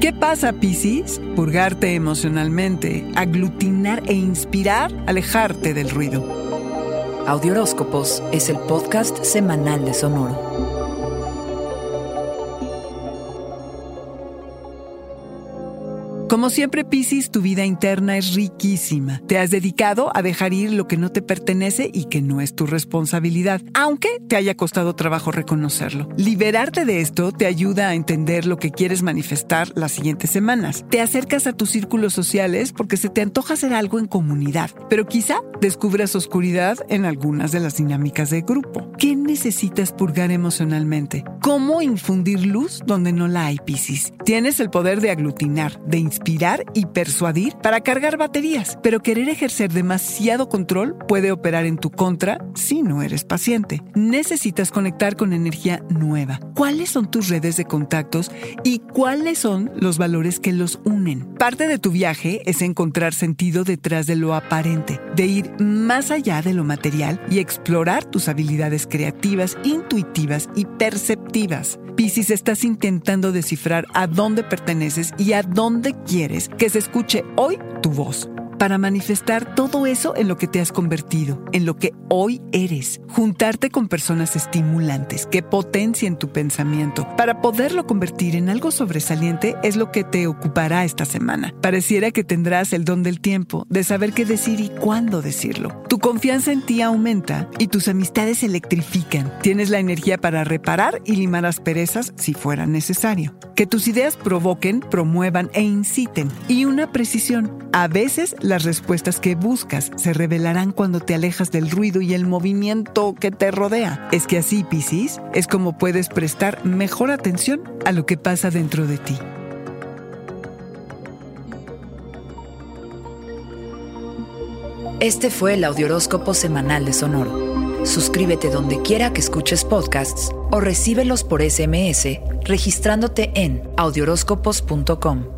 ¿Qué pasa, Piscis? Purgarte emocionalmente, aglutinar e inspirar, alejarte del ruido. Audioróscopos es el podcast semanal de Sonoro. Como siempre, Piscis, tu vida interna es riquísima. Te has dedicado a dejar ir lo que no te pertenece y que no es tu responsabilidad, aunque te haya costado trabajo reconocerlo. Liberarte de esto te ayuda a entender lo que quieres manifestar las siguientes semanas. Te acercas a tus círculos sociales porque se te antoja hacer algo en comunidad, pero quizá descubras oscuridad en algunas de las dinámicas de grupo. ¿Qué necesitas purgar emocionalmente? ¿Cómo infundir luz donde no la hay, Piscis? Tienes el poder de aglutinar, de inspirar y persuadir para cargar baterías, pero querer ejercer demasiado control puede operar en tu contra si no eres paciente. Necesitas conectar con energía nueva. ¿Cuáles son tus redes de contactos y cuáles son los valores que los unen? Parte de tu viaje es encontrar sentido detrás de lo aparente, de ir más allá de lo material y explorar tus habilidades creativas, intuitivas y perceptivas. Piscis, estás intentando descifrar a dónde perteneces y a dónde quieres que se escuche hoy tu voz para manifestar todo eso en lo que te has convertido, en lo que hoy eres. Juntarte con personas estimulantes que potencien tu pensamiento para poderlo convertir en algo sobresaliente es lo que te ocupará esta semana. Pareciera que tendrás el don del tiempo, de saber qué decir y cuándo decirlo. Tu confianza en ti aumenta y tus amistades electrifican. Tienes la energía para reparar y limar asperezas si fuera necesario. Que tus ideas provoquen, promuevan e inciten. Y una precisión. A veces las respuestas que buscas se revelarán cuando te alejas del ruido y el movimiento que te rodea. Es que así, Piscis, es como puedes prestar mejor atención a lo que pasa dentro de ti. Este fue el Audioróscopo Semanal de Sonoro. Suscríbete donde quiera que escuches podcasts o recíbelos por SMS registrándote en audioróscopos.com.